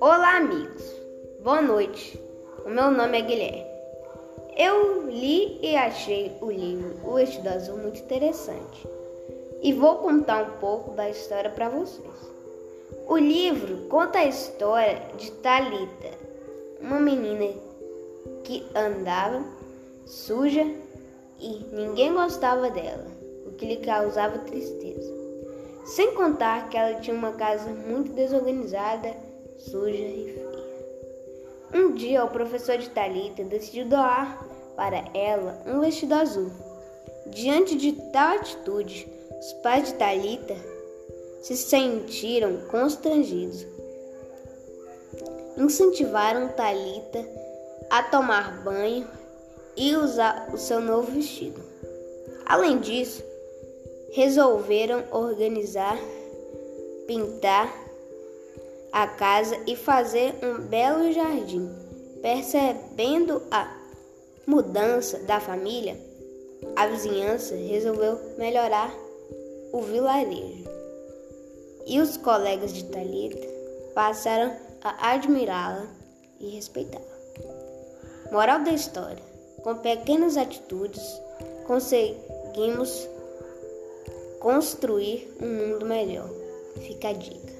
Olá, amigos. Boa noite. O meu nome é Guilherme. Eu li e achei o livro O Vestido Azul muito interessante. E vou contar um pouco da história para vocês. O livro conta a história de Talita, uma menina que andava suja e ninguém gostava dela, o que lhe causava tristeza. Sem contar que ela tinha uma casa muito desorganizada suja e feia. Um dia, o professor de Talita decidiu doar para ela um vestido azul. Diante de tal atitude, os pais de Talita se sentiram constrangidos. Incentivaram Talita a tomar banho e usar o seu novo vestido. Além disso, resolveram organizar, pintar a casa e fazer um belo jardim. Percebendo a mudança da família, a vizinhança resolveu melhorar o vilarejo. E os colegas de Talita passaram a admirá-la e respeitá-la. Moral da história: com pequenas atitudes, conseguimos construir um mundo melhor. Fica a dica.